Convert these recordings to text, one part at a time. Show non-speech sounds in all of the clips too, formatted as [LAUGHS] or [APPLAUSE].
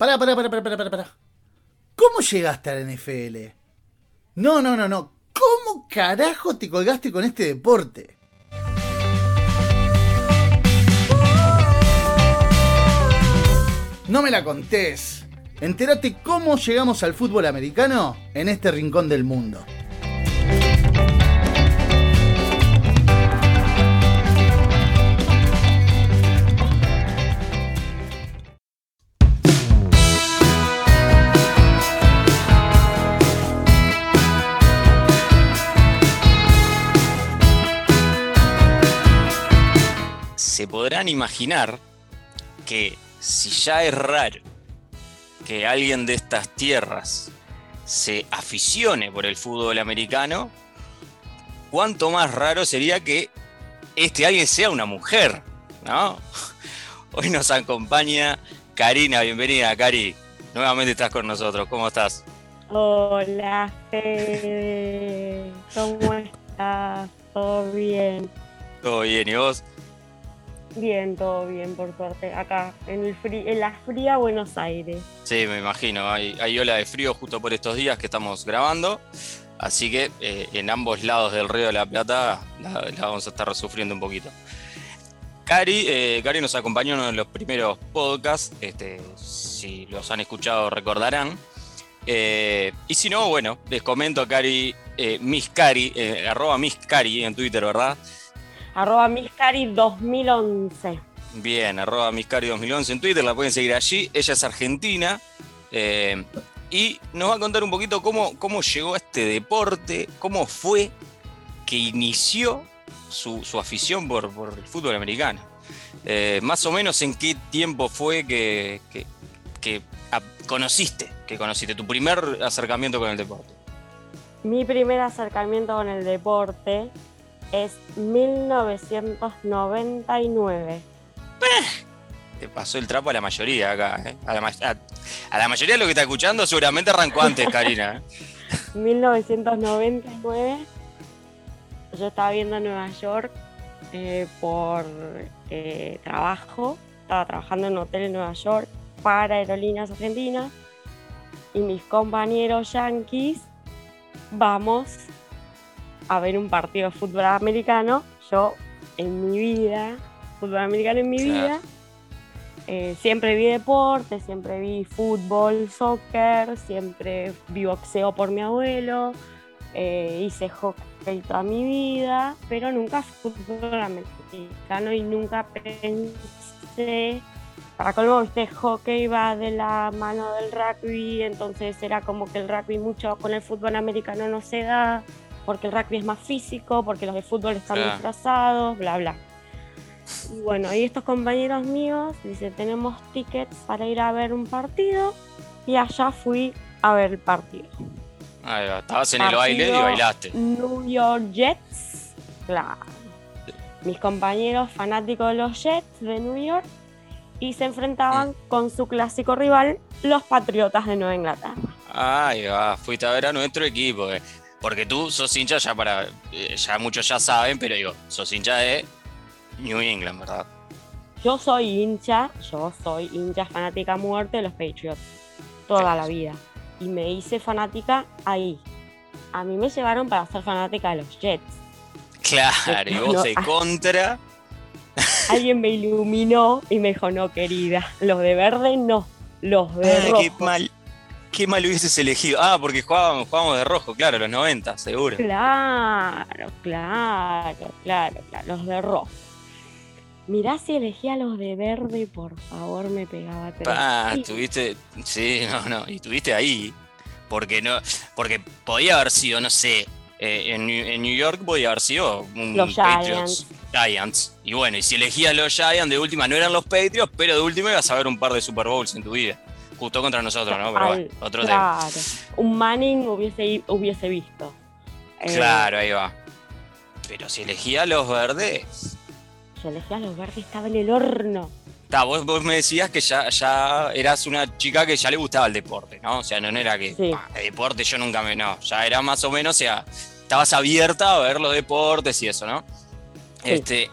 Pará, pará, pará, pará, pará, pará. ¿Cómo llegaste a la NFL? No, no, no, no. ¿Cómo carajo te colgaste con este deporte? No me la contés. Entérate cómo llegamos al fútbol americano en este rincón del mundo. Podrán imaginar que si ya es raro que alguien de estas tierras se aficione por el fútbol americano, cuánto más raro sería que este alguien sea una mujer, ¿no? [LAUGHS] Hoy nos acompaña Karina, bienvenida Cari, nuevamente estás con nosotros, ¿cómo estás? Hola, Fede. ¿Cómo estás? ¿Todo bien? Todo bien, ¿y vos? Bien, todo bien, por suerte. Acá, en, el frí- en la fría Buenos Aires. Sí, me imagino. Hay, ola de frío justo por estos días que estamos grabando. Así que eh, en ambos lados del Río de la Plata la, vamos a estar sufriendo un poquito. Cari, eh, nos acompañó en uno de los primeros podcasts. Este, si los han escuchado, recordarán. Eh, y si no, bueno, les comento, Cari, eh, Miss Cari, eh, arroba Miss Cari en Twitter, ¿verdad? Arroba Miscari 2011. Bien, arroba Miscari2011 en Twitter, la pueden seguir allí. Ella es argentina eh, y nos va a contar un poquito cómo, cómo llegó a este deporte, cómo fue que inició su, su afición por, por el fútbol americano. Eh, más o menos en qué tiempo fue que, que- que a- conociste, que conociste tu primer acercamiento con el deporte. Mi primer acercamiento con el deporte es 1999. Te pasó el trapo a la mayoría acá. ¿eh? A, la, ma- a- a la mayoría de lo que está escuchando seguramente arrancó antes, Karina. ¿eh? [LAUGHS] 1999. Yo estaba viendo Nueva York eh, por eh, trabajo. Estaba trabajando en un hotel en Nueva York para aerolíneas argentinas. Y mis compañeros yanquis vamos a ver un partido de fútbol americano. Yo en mi vida, fútbol americano en mi Claro. vida. eh, siempre vi deporte, siempre vi fútbol, soccer, siempre vi boxeo por mi abuelo, eh, hice hockey toda mi vida, pero nunca fútbol americano y nunca pensé, para colmo, viste, hockey va de la mano del rugby, entonces era como que el rugby mucho con el fútbol americano no se da, porque el rugby es más físico, porque los de fútbol están Claro. disfrazados, bla, bla. Y bueno, ahí estos compañeros míos dicen, tenemos tickets para ir a ver un partido, y allá fui a ver el partido. Ahí va, Estabas en el baile y bailaste. New York Jets, claro. Mis compañeros fanáticos de los Jets de New York y se enfrentaban con su clásico rival, los Patriotas de Nueva Inglaterra. Ahí va, fuiste a ver a nuestro equipo. eh. Porque tú sos hincha ya para. eh, ya muchos ya saben, pero digo, sos hincha de New England, ¿verdad? Yo soy hincha, yo soy hincha fanática a muerte de los Patriots, toda la vida. Y me hice fanática ahí. A mí me llevaron para ser fanática de los Jets. Claro, y vos [LAUGHS] de ah. contra. Alguien me iluminó y me dijo, no, querida, los de verde no, los de rojo. qué mal. Qué mal hubieses elegido. Ah, porque jugábamos, jugábamos de rojo, claro, los 90, seguro. Claro, claro, claro, claro, los de rojo. Mirá si elegía los de verde, por favor, me pegaba tres. Ah, tuviste. Sí, no, no. Y estuviste ahí. Porque no. Porque podía haber sido, no sé. eh, en, New- en New York podía haber sido un Los Patriots. Giants. Y bueno, y si elegías los Giants, de última no eran los Patriots, pero de última ibas a ver un par de Super Bowls en tu vida. Justo contra nosotros, ¿no? Pero al- bueno, otro tema. claro, un Manning hubiese, hubiese visto. Eh, Claro, ahí va. Pero si elegías los verdes. Yo elegía los verdes, estaba en el horno. Ta, vos, vos me decías que ya, ya eras una chica que ya le gustaba el deporte, ¿no? O sea, no, no era que Sí. "Ah, el deporte yo nunca me. No, ya era más o menos, o sea, estabas abierta a ver los deportes y eso, ¿no? Sí. Este,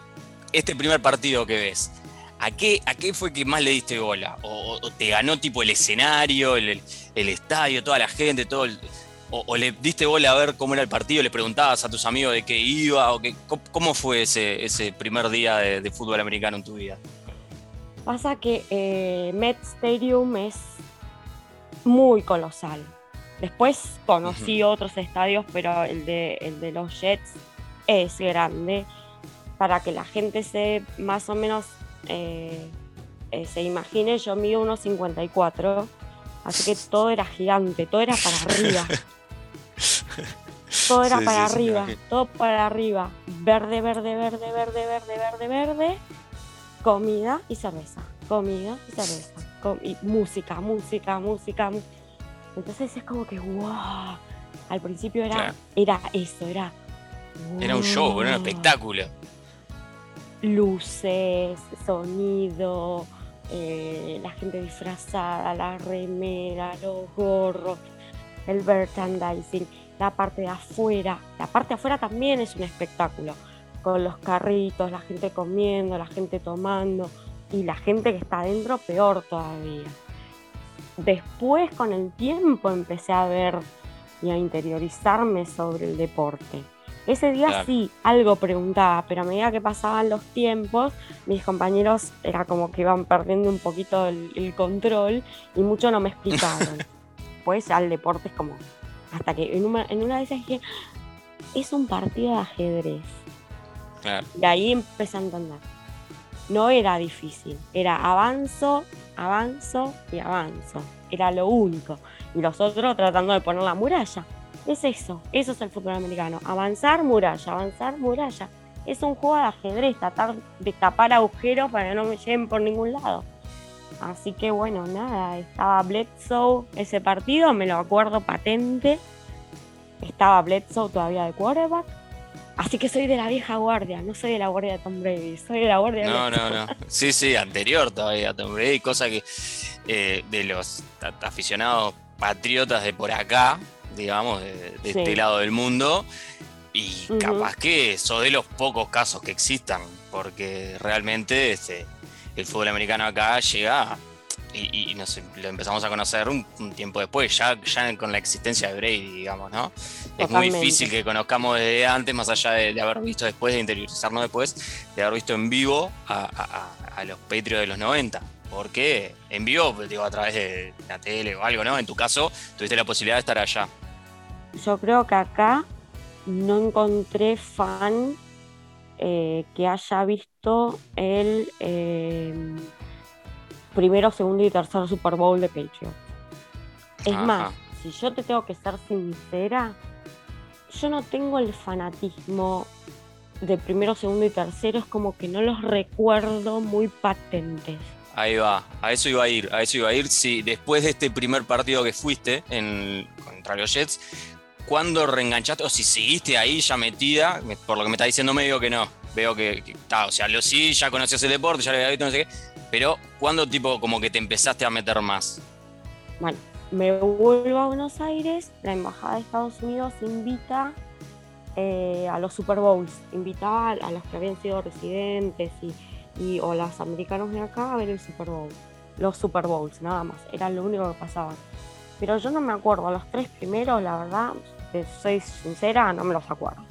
este primer partido que ves, ¿A qué, ¿A qué fue que más le diste bola? ¿O, te ganó tipo el escenario, el, estadio, toda la gente, todo o, le diste bola a ver cómo era el partido, le preguntabas a tus amigos de qué iba, o qué, cómo fue ese, ese primer día de, fútbol americano en tu vida? Pasa que eh, Met Stadium es muy colosal. Después conocí otros estadios, pero el de, el de los Jets es grande. Para que la gente se más o menos eh, eh, se imagine, yo mido unos 54, así que todo era gigante, todo era para arriba. todo era para arriba, todo para arriba. Verde, verde, verde, verde, verde, verde, verde. Comida y cerveza. Comida y cerveza. y música, música, música. Entonces es como que, wow. Al principio era, era eso, era. Era un show, era un espectáculo luces, sonido, eh, la gente disfrazada, la remera, los gorros, el merchandising, la parte de afuera. La parte de afuera también es un espectáculo, con los carritos, la gente comiendo, la gente tomando y la gente que está adentro peor todavía. Después con el tiempo empecé a ver y a interiorizarme sobre el deporte ese día sí, algo preguntaba, pero a medida que pasaban los tiempos, mis compañeros era como que iban perdiendo un poquito el, control y mucho no me explicaron. [LAUGHS] pues al deporte es como, hasta que en una, en una de esas dije, es un partido de ajedrez. Y ahí empecé a entender. No era difícil, era avanzo, avanzo y avanzo. Era lo único. Y los otros tratando de poner la muralla. Es eso, eso es el fútbol americano. Avanzar muralla, avanzar muralla. Es un juego de ajedrez, tratar de tapar agujeros para que no me lleven por ningún lado. Así que bueno, nada, estaba Bledsoe ese partido, me lo acuerdo patente. Estaba Bledsoe todavía de quarterback. Así que soy de la vieja guardia, no soy de la guardia de Tom Brady, soy de la guardia de No, no, no. Sí, sí, anterior todavía a Tom Brady, cosa que eh, de los aficionados patriotas de por acá, digamos, de, este lado del mundo. Y capaz que eso de los pocos casos que existan, porque realmente este, el fútbol americano acá llega y, lo empezamos a conocer un, tiempo después, ya, ya con la existencia de Brady, digamos, ¿no? Es muy difícil que conozcamos desde antes, más allá de, haber visto después, de interiorizarnos después, de haber visto en vivo a, a los Patriots de los 90 porque en vivo, digo, a través de la tele o algo, ¿no? En tu caso, tuviste la posibilidad de estar allá yo creo que acá no encontré fan eh, que haya visto el eh, primero, segundo y tercer Super Bowl de Patriots. Es más, si yo te tengo que ser sincera, yo no tengo el fanatismo de primero, segundo y tercero, es como que no los recuerdo muy patentes. Ahí va, a eso iba a ir, a eso iba a ir. Si después de este primer partido que fuiste en, contra los Jets, ¿cuándo reenganchaste? O si seguiste ahí ya metida, por lo que me está diciendo medio que no. Veo que, está, o sea, lo sí, ya conocías el deporte, ya lo había visto, no sé qué. Pero, ¿cuándo tipo como que te empezaste a meter más? Bueno, me vuelvo a Buenos Aires, la Embajada de Estados Unidos invita eh, a los Super Bowls, invitaba a los que habían sido residentes y, o los americanos de acá a ver el Super Bowl. Los Super Bowls, nada más, era lo único que pasaba. Pero yo no me acuerdo, los tres primeros, la verdad, soy sincera, no me los acuerdo.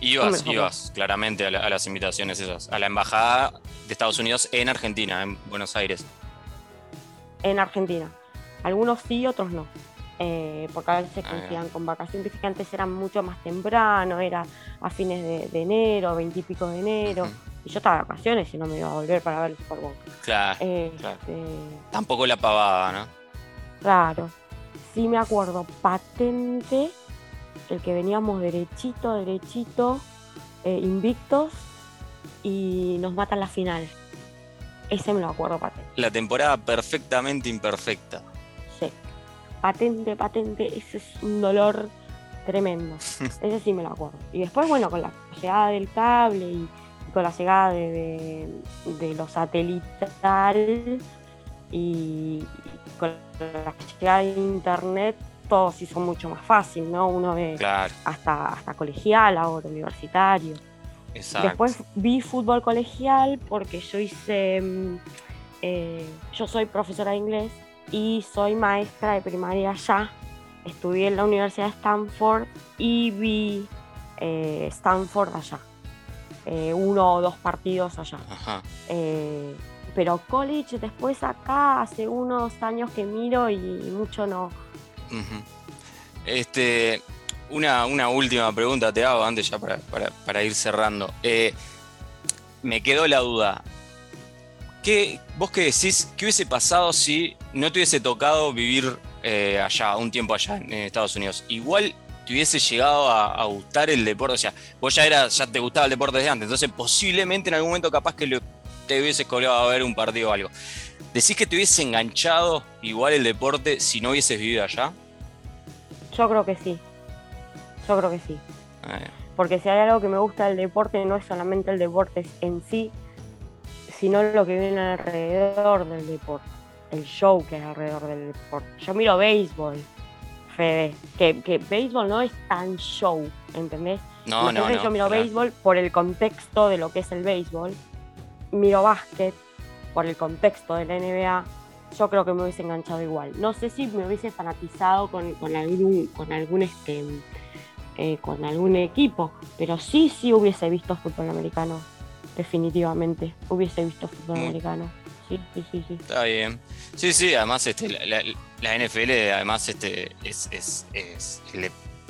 Ibas, ibas claramente a, las invitaciones esas, a la embajada de Estados Unidos en Argentina, en Buenos Aires. En Argentina. Algunos sí, otros no. Eh, porque a veces ah, con vacaciones, que antes eran mucho más temprano, era a fines de, enero, veintipico de enero. Y yo estaba de vacaciones y no me iba a volver para ver el Super Bowl. Claro, este, Tampoco la pavada, ¿no? Claro. Sí me acuerdo patente el que veníamos derechito, derechito, eh, invictos y nos matan la final. Ese me lo acuerdo patente. La temporada perfectamente imperfecta. Sí. Patente, patente, ese es un dolor tremendo. [LAUGHS] ese sí me lo acuerdo. Y después, bueno, con la llegada del cable y, con la llegada de, los satélites y, con la llegada de internet todo se hizo mucho más fácil, ¿no? Uno ve hasta, hasta colegial, ahora universitario. Exacto. Después vi fútbol colegial porque yo hice, mm, eh, yo soy profesora de inglés y soy maestra de primaria allá. Estudié en la Universidad de Stanford y vi eh, Stanford allá. Eh, uno o dos partidos allá. Ajá. Eh, pero college después acá hace unos años que miro y mucho no. Este, una, una última pregunta te hago antes ya para, para- para ir cerrando. Eh, me quedó la duda. ¿Qué, ¿Vos qué decís? ¿Qué hubiese pasado si no te hubiese tocado vivir eh, allá, un tiempo allá en Estados Unidos? Igual te hubiese llegado a, a gustar el deporte. O sea, vos ya, era, ya te gustaba el deporte desde antes. Entonces, posiblemente en algún momento capaz que lo- te hubieses colgado a ver un partido o algo. ¿Decís que te hubiese enganchado igual el deporte si no hubieses vivido allá? Yo creo que sí. Yo creo que sí. Eh, Porque si hay algo que me gusta del deporte, no es solamente el deporte en sí, sino lo que viene alrededor del deporte. El show que hay alrededor del deporte. Yo miro béisbol, Fede. Que, que béisbol no es tan show, ¿entendés? no, no, no. Yo miro claro. béisbol por el contexto de lo que es el béisbol. Miro básquet por el contexto de la NBA. Yo creo que me hubiese enganchado igual. No sé si me hubiese fanatizado con, con algún, con algún este, eh, con algún equipo, pero sí, sí hubiese visto fútbol americano. Definitivamente. Hubiese visto fútbol americano. Sí, sí, sí, sí. Está bien. Sí, sí, además este, la, la- la NFL además este, es, es, es,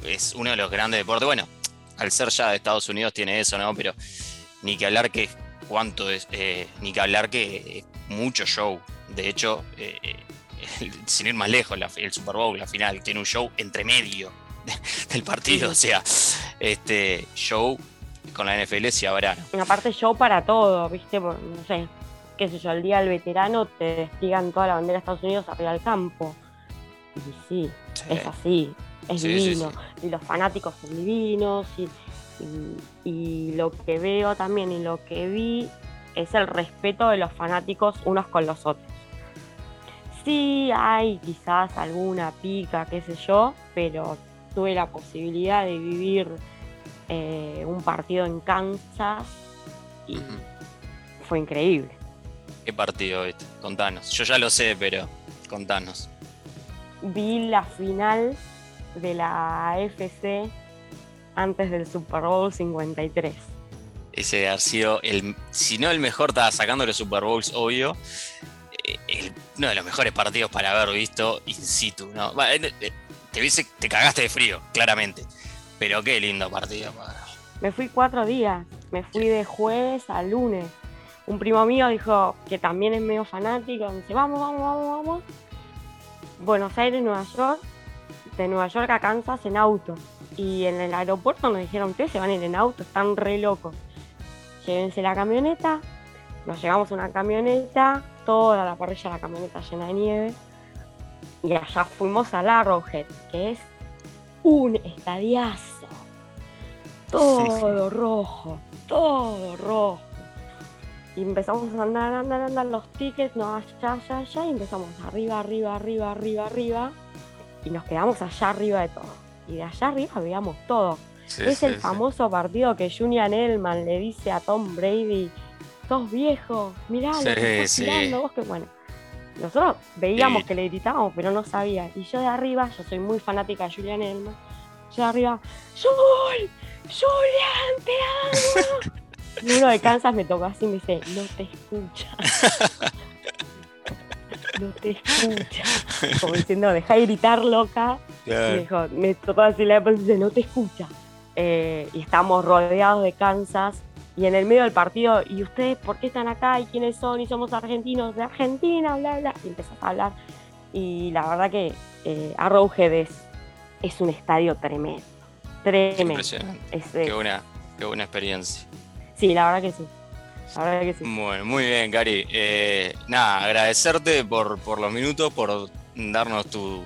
es uno de los grandes deportes. Bueno, al ser ya de Estados Unidos tiene eso, ¿no? Pero ni que hablar que cuánto es, eh, ni que hablar que es mucho show. De hecho, eh, eh, el- sin ir más lejos, la- el Super Bowl, la final, tiene un show entre medio de- [LAUGHS] del partido. O sea, este show con la NFL sí habrá, aparte show para todo, ¿viste? No sé, qué sé yo, el día del veterano te despliegan toda la bandera de Estados Unidos arriba del campo. Y sí, Sí. es así, es Sí, sí, divino. Y los fanáticos son divinos. Y, y- y lo que veo también y lo que vi es el respeto de los fanáticos unos con los otros. Sí hay quizás alguna pica, qué sé yo, pero tuve la posibilidad de vivir eh, un partido en Kansas y fue increíble. ¿Qué partido viste? Contanos. Yo ya lo sé, pero contanos. Vi la final de la AFC antes del Super Bowl 53. Ese haber sido el, si no el mejor, estaba sacando los Super Bowls, obvio. eh, el- uno de los mejores partidos para haber visto in situ, ¿no? Eh, eh, Te, hubiese- te cagaste de frío, claramente. Pero qué lindo partido. Me fui cuatro días, me fui de jueves a lunes. Un primo mío dijo que también es medio fanático, me dice, vamos, vamos, vamos, vamos. Buenos Aires, Nueva York, de Nueva York a Kansas en auto. Y en el aeropuerto nos dijeron, ustedes se van a ir en auto, están re locos. Llévense la camioneta, nos llevamos una camioneta, toda la parrilla de la camioneta llena de nieve. Y allá fuimos a Arrowhead, que es un estadiazo. Todo rojo, todo rojo. Y empezamos a andar, andar, andar los tickets, no, allá, allá, allá, y empezamos arriba, arriba, arriba, arriba, arriba. Y nos quedamos allá arriba de todo. Y de allá arriba veíamos todo. Sí, es sí, el sí. famoso partido que Julian Elman le dice a Tom Brady, sos viejo, mirá lo que estás tirando, vos que bueno. Nosotros veíamos que le gritábamos, pero no sabía. Y yo de arriba, yo soy muy fanática de Julian Elman, yo de arriba, ¡Jul! ¡Julian, te amo! [LAUGHS] y uno de Kansas me tocó así y me dice, no te escucha. [LAUGHS] no te escucha. Como diciendo, deja de gritar loca. Me Claro. dijo, me tocó así la y dice, no te escucha. Eh, y estamos rodeados de Kansas. Y en el medio del partido, ¿y ustedes por qué están acá? ¿Y quiénes son? Y somos argentinos de Argentina, bla, bla. Y empezás a hablar. Y la verdad que eh, Arrowhead es, es un estadio tremendo. Tremendo. Es- Qué buena, qué buena experiencia. Sí, la verdad que sí. La verdad que sí. Bueno, muy bien, Cari. Eh, nada, agradecerte por, por los minutos, por darnos tu,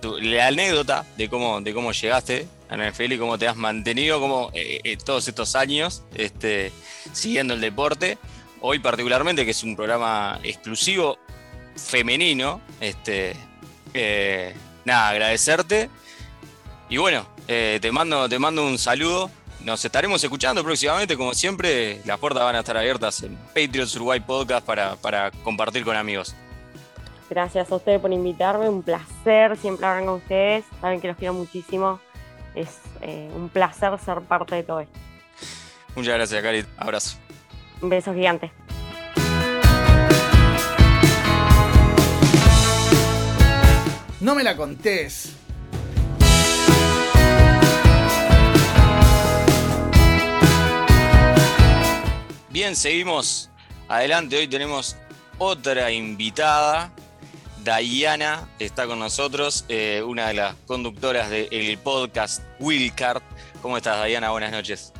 tu- la anécdota de cómo, de cómo llegaste a NFL y cómo te has mantenido como, eh, eh, todos estos años este, siguiendo el deporte. Hoy particularmente, que es un programa exclusivo femenino. Este, eh, nada, agradecerte. Y bueno, te, mando, te mando un saludo nos estaremos escuchando próximamente, como siempre. Las puertas van a estar abiertas en Patriots Uruguay Podcast para, para compartir con amigos. Gracias a ustedes por invitarme, un placer siempre hablar con ustedes. Saben que los quiero muchísimo. Es eh, un placer ser parte de todo esto. Muchas gracias, Cari. Abrazo. Un beso gigante. No me la contés. Bien, seguimos adelante. Hoy tenemos otra invitada. Diana está con nosotros, eh, una de las conductoras del podcast Willcard. ¿Cómo estás, Diana? Buenas noches.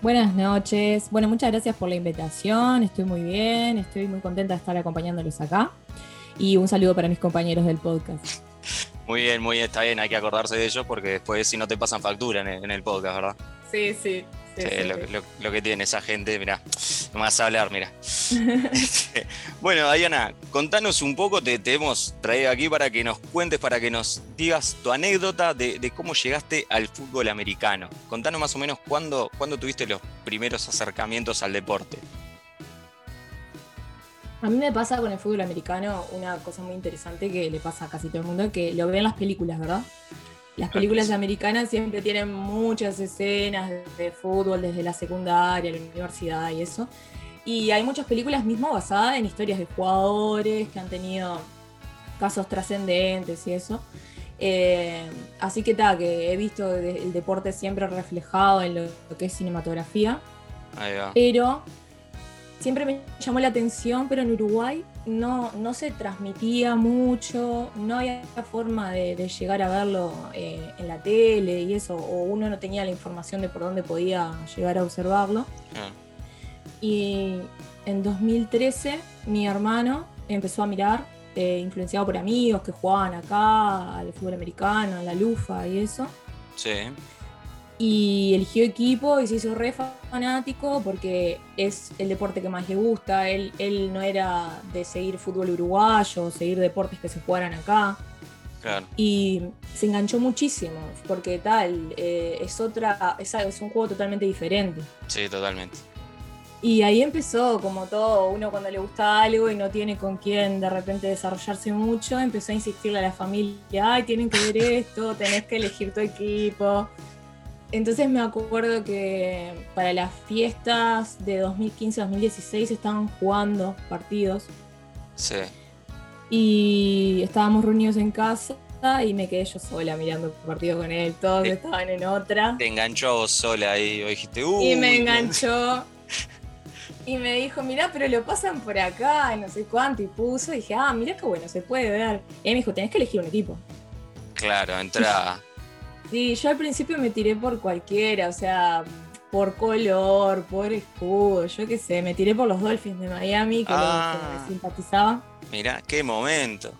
Buenas noches. Bueno, muchas gracias por la invitación. Estoy muy bien, estoy muy contenta de estar acompañándolos acá. Y un saludo para mis compañeros del podcast. Muy bien, muy bien, está bien, hay que acordarse de ellos porque después si no te pasan factura en el, en el podcast, ¿verdad? Sí, sí. Sí, lo, lo- lo que tiene esa gente, mira, no me vas a hablar, mira. [LAUGHS] Este, bueno, Diana, contanos un poco, te, te hemos traído aquí para que nos cuentes, para que nos digas tu anécdota de, de cómo llegaste al fútbol americano. Contanos más o menos cuándo, cuándo tuviste los primeros acercamientos al deporte. A mí me pasa con el fútbol americano una cosa muy interesante que le pasa a casi todo el mundo, que lo ven en las películas, ¿verdad? Las películas americanas siempre tienen muchas escenas de, fútbol desde la secundaria, la universidad y eso. Y hay muchas películas mismo basadas en historias de jugadores que han tenido casos trascendentes y eso. Eh, así que tal, que he visto el deporte siempre reflejado en lo- lo que es cinematografía. Pero siempre me llamó la atención, pero en Uruguay no, no se transmitía mucho, no había forma de, de llegar a verlo eh, en la tele y eso, o uno no tenía la información de por dónde podía llegar a observarlo. Ah, Y en 2013 mi hermano empezó a mirar, eh, influenciado por amigos que jugaban acá, al fútbol americano, a la lufa y eso. Sí, y eligió equipo y se hizo re fanático porque es el deporte que más le gusta. Él, él no era de seguir fútbol uruguayo, seguir deportes que se jugaran acá. claro. Y se enganchó muchísimo porque tal, eh, es otra, es, es un juego totalmente diferente. Sí, totalmente. Y ahí empezó, como todo, uno cuando le gusta algo y no tiene con quién de repente desarrollarse mucho, empezó a insistirle a la familia, ay, tienen que ver esto, tenés que elegir tu equipo. Entonces me acuerdo que para las fiestas de 2015-2016 estaban jugando partidos Sí. y estábamos reunidos en casa y me quedé yo sola mirando el partido con él, todos estaban en otra. Te enganchó a vos sola ahí, vos dijiste, uh. Y me enganchó. [LAUGHS] Y me dijo, mirá, pero lo pasan por acá, y no sé cuánto, y puso, y dije, ah, mirá qué bueno, se puede ver. Y él me dijo, tenés que elegir un equipo. Claro, entra. Sí, yo al principio me tiré por cualquiera, o sea, por color, por escudo, yo qué sé, me tiré por los Dolphins de Miami, que, lo- Ah. que me simpatizaba. Mirá, qué momento.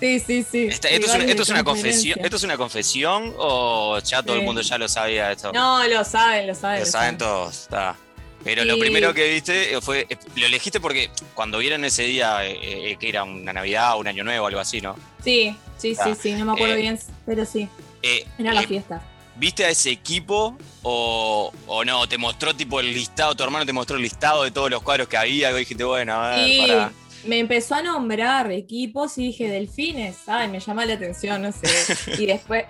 Sí, sí, sí. Esta- esto, es, una- esto de es una confesión. ¿Esto es una confesión o ya todo el mundo ya lo sabía esto? No, lo saben, lo saben. lo lo saben todos, está. Pero lo primero que viste eh, fue, eh, lo elegiste porque cuando vieron ese día eh, eh, que era una Navidad, un Año Nuevo, algo así, ¿no? Sí, sí, sí, sí, no me acuerdo eh, bien, pero sí, Eh, era la eh, fiesta. ¿Viste a ese equipo o, o no? ¿Te mostró tipo el listado, tu hermano te mostró el listado de todos los cuadros que había y dijiste, bueno, a ver, Y pará. me empezó a nombrar equipos y dije, delfines, ay, me llama la atención, no sé. [LAUGHS] Y después,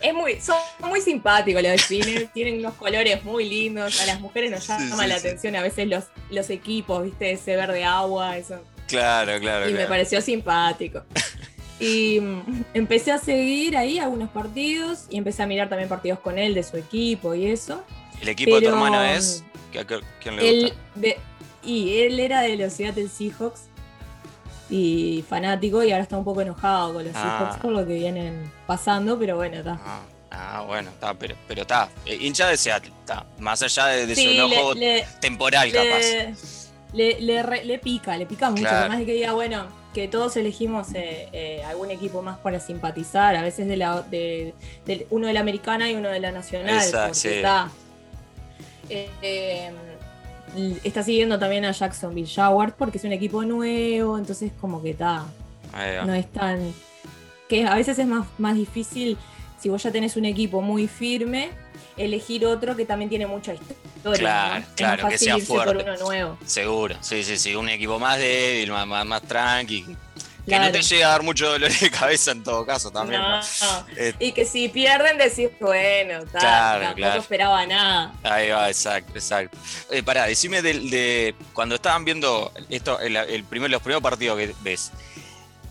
es muy, son muy simpáticos los delfines, tienen unos colores muy lindos, a las mujeres nos Sí, llama sí, la sí. atención a veces los, los equipos, viste, ese verde agua, eso. Claro, claro, Y me pareció simpático. [LAUGHS] Y mm, empecé a seguir ahí algunos partidos y empecé a mirar también partidos con él de su equipo y eso. ¿El equipo de tu pero- hermano es? ¿Qué- qué- ¿Quién le Él gusta? de- y él era de los Seattle Seahawks y fanático y ahora está un poco enojado con los Ah. Seahawks por lo que vienen pasando, pero bueno, está. Ah, ah, bueno, está, pero, pero está. Eh, hincha de Seattle, está. Más allá de, de su enojo le, le- temporal, capaz. le, le- le re- le pica, le pica mucho. Claro. Además de que diga, bueno, que todos elegimos eh, eh, algún equipo más para simpatizar, a veces de la, de, de- uno de la americana y uno de la nacional. Esa, sí. está, eh, eh, está siguiendo también a Jacksonville Jaguars porque es un equipo nuevo, entonces como que está no es tan. que a veces es más, más difícil si vos ya tenés un equipo muy firme, elegir otro que también tiene mucha historia. Claro, ¿no? Es más claro, que sea irse por fuerte. uno nuevo. Seguro, sí, sí, sí. Un equipo más débil, más, más, más tranqui. Que no te llegue a dar mucho dolor de cabeza en todo caso también. ¿no? No, no. Eh, Y que si pierden decís, bueno, tal, Claro, tampoco claro. esperaba nada. Ahí va, exacto, exacto. Eh, pará, decime de, cuando estaban viendo esto, el, el primer, los primeros partidos que ves,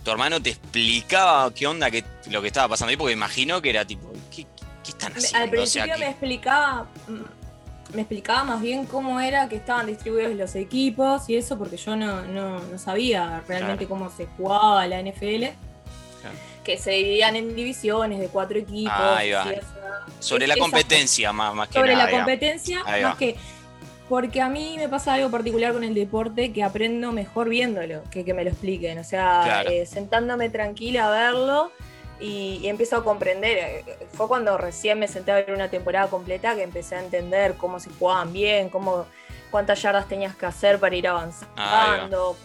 tu hermano te explicaba qué onda que, lo que estaba pasando ahí, porque imagino que era tipo, ¿qué, qué están Me- haciendo? Al O sea, principio ¿qué- me explicaba, mm, me explicaba más bien cómo era que estaban distribuidos los equipos y eso, porque yo no, no, no sabía realmente Claro. cómo se jugaba la NFL. Claro. Que se dividían en divisiones de cuatro equipos. Ahí va. esa- sobre es- la competencia más, más que sobre nada. la competencia, más que. Porque a mí me pasa algo particular con el deporte que aprendo mejor viéndolo que que me lo expliquen. O sea, Claro. eh, sentándome tranquila a verlo y, y empiezo a comprender. Eh, Fue cuando recién me senté a ver una temporada completa que empecé a entender cómo se jugaban bien, cómo cuántas yardas tenías que hacer para ir avanzando,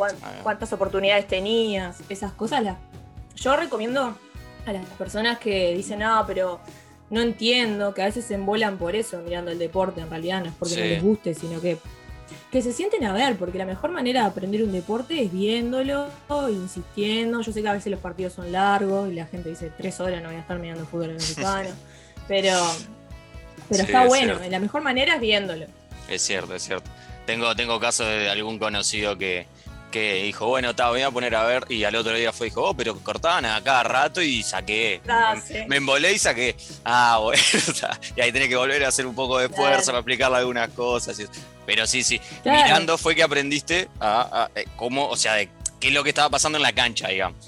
cuántas oportunidades tenías, esas cosas. Las... Yo recomiendo a las personas que dicen, no, pero no entiendo, que a veces se embolan por eso mirando el deporte, en realidad no es porque no les guste, sino que que se sienten a ver, porque la mejor manera de aprender un deporte es viéndolo, insistiendo. Yo sé que a veces los partidos son largos y la gente dice tres horas no voy a estar mirando fútbol americano, [LAUGHS] pero, pero Sí, está es bueno. cierto. La mejor manera es viéndolo. Es cierto, es cierto. Tengo, tengo casos de algún conocido que, que dijo, bueno, está, voy a poner a ver, y al otro día fue, dijo, oh, pero cortaban a cada rato y saqué. Ah, me, sí. me embolé y saqué. Ah, [LAUGHS] bueno, y ahí tenés que volver a hacer un poco de esfuerzo Claro. para explicarle algunas cosas. Pero sí, sí, Claro. mirando fue que aprendiste a, a- eh, cómo, o sea, de qué es lo que estaba pasando en la cancha, digamos.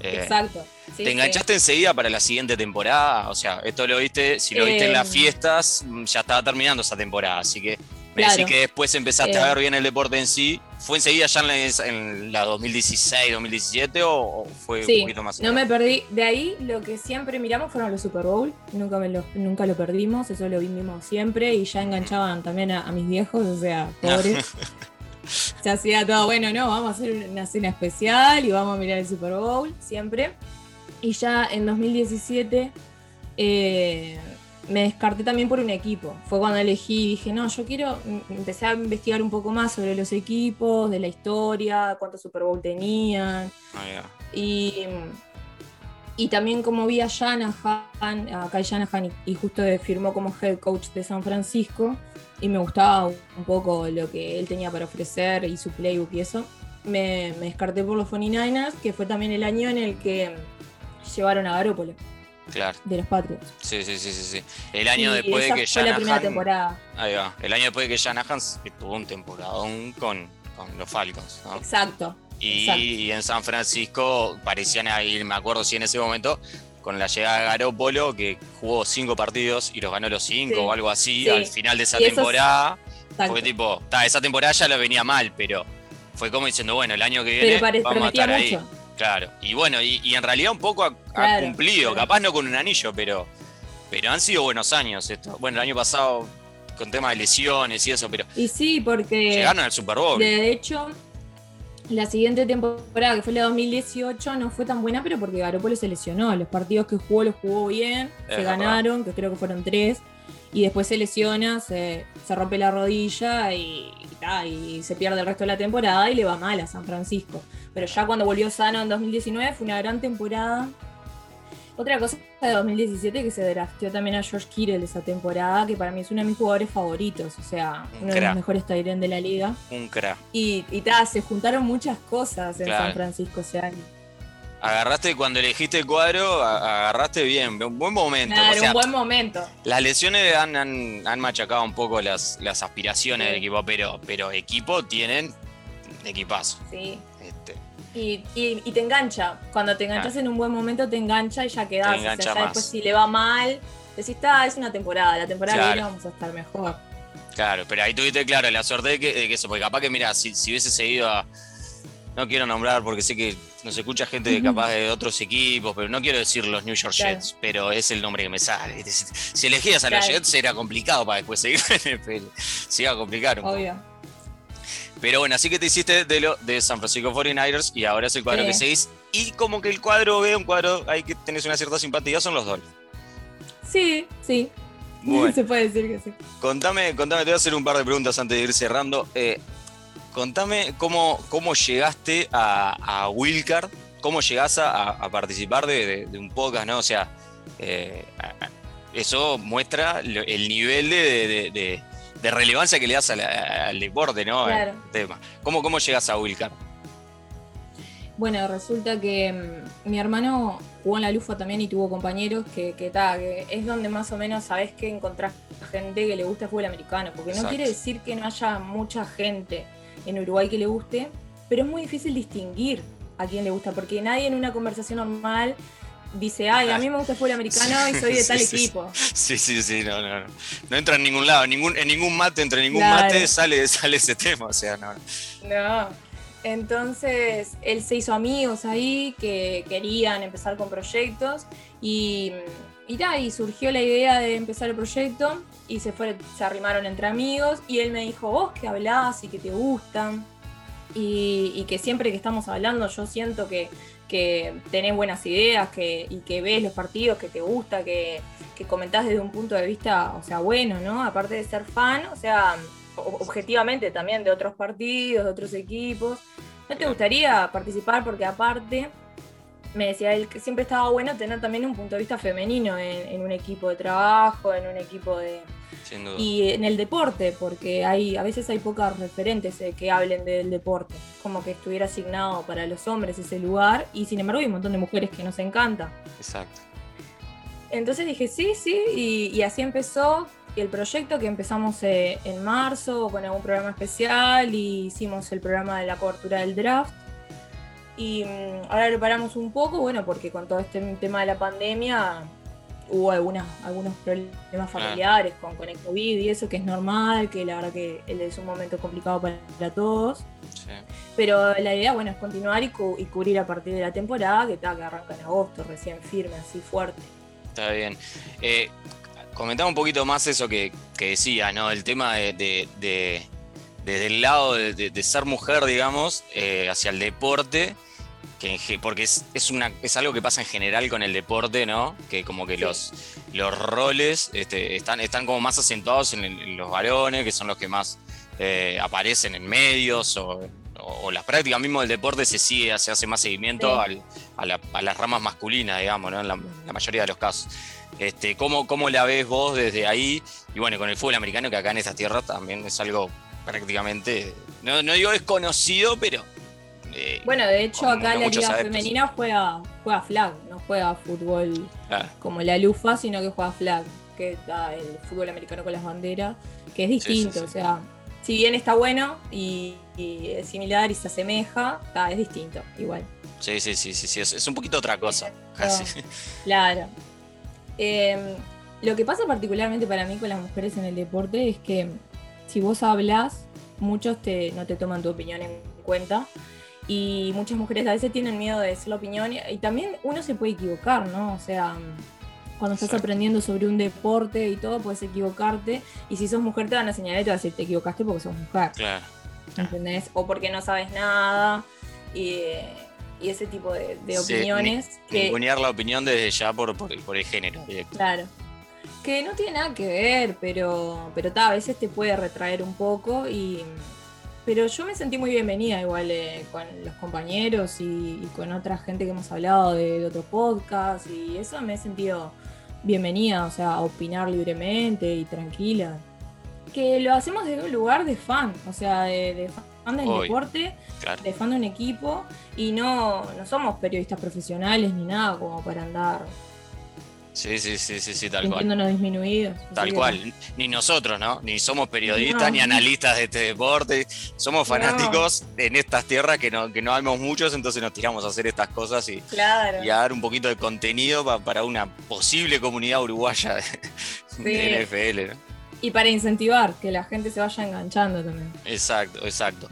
Eh, Exacto. Sí, ¿Te sí. enganchaste enseguida para la siguiente temporada? O sea, esto lo viste, si lo viste en Eh, las fiestas, mm, ya estaba terminando esa temporada, así que me Claro. decís que después empezaste Eh. a ver bien el deporte en sí. ¿Fue enseguida ya en la, en la 2016, 2017 o, o fue un poquito más? no me perdí. De ahí lo que siempre miramos fueron los Super Bowl. Nunca, me lo, nunca lo perdimos, eso lo vimos siempre. Y ya enganchaban también a, a mis viejos, o sea, [LAUGHS] pobres. Se hacía todo, bueno, no, vamos a hacer una cena especial y vamos a mirar el Super Bowl, siempre. Y ya en 2017 eh, me descarté también por un equipo. Fue cuando elegí, dije, no, yo quiero, mm, empecé a investigar un poco más sobre los equipos, de la historia, cuántos Super Bowl tenían. Ahí va. Y, y también como vi a Shanahan, a Kai Shanahan, y, y justo firmó como head coach de San Francisco, y me gustaba un poco lo que él tenía para ofrecer y su playbook y eso, me, me descarté por los 49ers, que fue también el año en el que llevaron a Garópolo, Claro, de los Patriots. sí, sí, sí, sí, sí. El año Y después de que fue la primera Shanahan... temporada. Ahí va. El año después de que Shanahan tuvo un temporadón con, con los Falcons, ¿no? Exacto. Y, Exacto. y en San Francisco parecían ahí, me acuerdo si en ese momento, con la llegada de Garópolo, que jugó cinco partidos y los ganó los cinco Sí. o algo así, Sí. al final de esa Y temporada, fue tipo, ta, esa temporada ya lo venía mal, pero fue como diciendo, bueno, el año que viene vamos a estar ahí. Claro, y bueno, y, y en realidad un poco ha, cumplido, claro. capaz no con un anillo, pero, pero han sido buenos años esto. Bueno, el año pasado con temas de lesiones y eso, pero Y sí, porque... llegaron al Super Bowl. De hecho, la siguiente temporada, que fue la 2018, no fue tan buena, pero porque Garoppolo se lesionó. Los partidos que jugó los jugó bien, Es se verdad. ganaron, que creo que fueron tres. Y después se lesiona, se, se rompe la rodilla y, y se pierde el resto de la temporada y le va mal a San Francisco. Pero ya cuando volvió sano en 2019 fue una gran temporada. Otra cosa de 2017 que se drafteó también a George Kittle esa temporada, que para mí es uno de mis jugadores favoritos, o sea, Un uno de los mejores Tyrant de la liga. Un crack. Y, y ta, se juntaron muchas cosas en Claro. San Francisco ese año. Agarraste cuando elegiste el cuadro, agarraste bien, un buen momento. Claro, o sea, un buen momento. Las lesiones han, han- han machacado un poco las, las aspiraciones Sí. del equipo, pero, pero equipo tienen equipazo. Sí. Este, Y, y- y te engancha. Cuando te enganchas en un buen momento, te engancha y ya quedás. Te O sea, ya más. después, si le va mal, decís, está, es una temporada. La temporada que Claro. viene vamos a estar mejor. claro, pero ahí tuviste, claro, la suerte de que, de que eso, porque capaz que, mira, si, si hubiese seguido a. No quiero nombrar porque sé que nos escucha gente de, capaz de otros equipos, pero no quiero decir los New York Claro. Jets, pero es el nombre que me sale. Si elegías a los. Jets era complicado para después seguir en. Se iba a complicar un poco. Obvio. Pero bueno, así que te hiciste de lo de San Francisco 49ers y ahora es el cuadro Sí. que seguís. Y como que el cuadro ve un cuadro ahí que tenés una cierta simpatía son los Dolphins. Sí, sí. Bueno. [LAUGHS] Se puede decir que sí. Contame, contame, te voy a hacer un par de preguntas antes de ir cerrando. Eh, contame cómo, cómo llegaste a, a Wilcar, cómo llegás a, a participar de, de- de un podcast, ¿no? O sea, eh, eso muestra el nivel de, relevancia que le das la- al deporte, ¿no? Claro. Tema. ¿Cómo, ¿Cómo llegas a Wilcar? Bueno, resulta que mm, mi hermano jugó en la Lufa también y tuvo compañeros que, que, ta, que es donde más o menos sabes que encontrás gente que le gusta el fútbol americano. Porque no quiere decir que no haya mucha gente en Uruguay que le guste, pero es muy difícil distinguir a quién le gusta, porque nadie en una conversación normal dice, ay, a mí me gusta el fútbol americano y soy de Sí, tal sí, sí. equipo. Sí, sí, sí, no, no, no. No entra en ningún lado, ningún, en ningún mate, entre ningún Claro. mate sale, sale ese tema, o sea, no. No. Entonces, él se hizo amigos ahí que querían empezar con proyectos y, y, y surgió la idea de empezar el proyecto y se, fue, se arrimaron entre amigos y él me dijo, vos que hablás y que te gustan y, que siempre que estamos hablando yo siento que, que tenés buenas ideas que, y que ves los partidos, que te gusta, que, que comentás desde un punto de vista, o sea, bueno, ¿no? Aparte de ser fan, o sea, objetivamente también de otros partidos, de otros equipos. ¿No te gustaría participar? Porque aparte, me decía él que siempre estaba bueno tener también un punto de vista femenino en, en un equipo de trabajo, en un equipo de... Sin duda. Y en el deporte, porque hay a veces hay pocas referentes eh, que hablen del deporte, como que estuviera asignado para los hombres ese lugar, y sin embargo hay un montón de mujeres que nos encanta. Exacto. Entonces dije sí, sí, y, y así empezó el proyecto que empezamos eh, en marzo con algún programa especial y hicimos el programa de la cobertura del draft. Y mm, ahora lo paramos un poco, bueno, porque con todo este tema de la pandemia hubo algunas, algunos problemas familiares con, con el COVID y eso, que es normal, que la verdad que es un momento complicado para, para todos. Sí. Pero la idea, bueno, es continuar y, cu- y cubrir a partir de la temporada, que, ta, que arranca en agosto, recién firme, así fuerte. Está bien. Eh, comentaba un poquito más eso que, que decía, ¿no? El tema de, de- de- desde el lado de, ser mujer, digamos, eh, hacia el deporte, que porque es, es, una, es algo que pasa en general con el deporte, ¿no? Que como que Sí. los, los roles este, están, están como más acentuados en, el- en los varones, que son los que más eh, aparecen en medios o, o- o las prácticas mismo del deporte se sigue, se hace más seguimiento Sí. al- a, la- a las ramas masculinas, digamos, ¿no? En la, la mayoría de los casos. Este, ¿cómo, ¿Cómo la ves vos desde ahí? Y bueno, con el fútbol americano, que acá en esta tierra también es algo prácticamente, no, no digo desconocido, pero... eh, Bueno, de hecho, acá la liga adeptos. femenina juega, juega flag, no juega fútbol como la lufa, sino que juega flag, que está el fútbol americano con las banderas, que es sí, distinto, sí. o sea, si bien está bueno y, y es similar y se asemeja, está, es distinto, igual. sí, sí, sí, sí, sí, es, es un poquito otra cosa. casi. Claro. Eh, lo que pasa particularmente para mí con las mujeres en el deporte es que si vos hablas, muchos te, no te toman tu opinión en cuenta. Y muchas mujeres a veces tienen miedo de decir la opinión. Y, y también uno se puede equivocar, ¿no? O sea, cuando estás aprendiendo sobre un deporte y todo, puedes equivocarte. Y si sos mujer, te van a señalar y te van a decir, te equivocaste porque sos mujer. Claro, ¿Entendés? O porque no sabes nada. Y, y ese tipo de, de Sí, opiniones. que, ningunear la opinión desde ya por, por, por el género directo. Claro. Que no tiene nada que ver, pero, pero ta, a veces te puede retraer un poco y. Pero yo me sentí muy bienvenida igual eh, con los compañeros y, y con otra gente que hemos hablado de, de otros podcasts y eso me he sentido bienvenida, o sea, a opinar libremente y tranquila. Que lo hacemos desde un lugar de fan, o sea, de, de fan del Obvio. deporte, Claro. de fan de un equipo y no, no somos periodistas profesionales ni nada como para andar Sí, sí, sí, sí, sí, tal cual. disminuidos. Tal cual, ni nosotros, ¿no? Ni somos periodistas No. ni analistas de este deporte. Somos No. fanáticos en estas tierras que no, que no habemos muchos, entonces nos tiramos a hacer estas cosas y, Claro. y a dar un poquito de contenido pa- para una posible comunidad uruguaya de, de NFL, ¿no? Y para incentivar que la gente se vaya enganchando también. Exacto, exacto.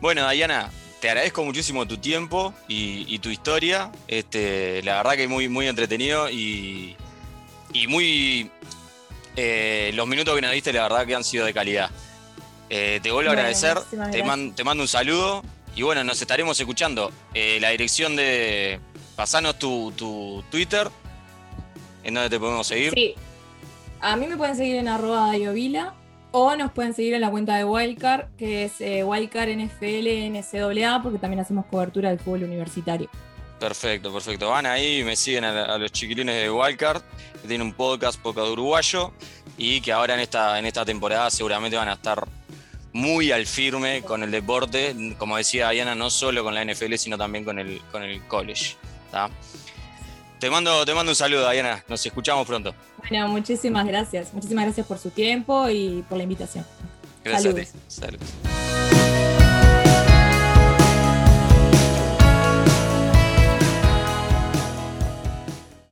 Bueno, Dayana, te agradezco muchísimo tu tiempo y, y tu historia. Este, la verdad que muy, muy entretenido y, y muy. eh, los minutos que nos diste, la verdad que han sido de calidad. Eh, te vuelvo a agradecer, te, man- te mando un saludo y bueno, nos estaremos escuchando. Eh, la dirección de. Pasanos tu, tu Twitter, en donde te podemos seguir. Sí, A mí me pueden seguir en arroba Diovila o nos pueden seguir en la cuenta de Wildcard, que es eh, Wildcard NFL NCAA, porque también hacemos cobertura del fútbol universitario. Perfecto, perfecto. Van ahí y me siguen a, a los chiquilines de Wildcard, que tienen un podcast, podcast uruguayo, y que ahora en esta, en esta temporada seguramente van a estar muy al firme con el deporte, como decía Diana, no solo con la NFL, sino también con el, con el college. ¿tá? Te mando, te mando un saludo, Diana. Nos escuchamos pronto. Bueno, muchísimas gracias. Muchísimas gracias por su tiempo y por la invitación. Gracias Saludos. a ti. Saludos.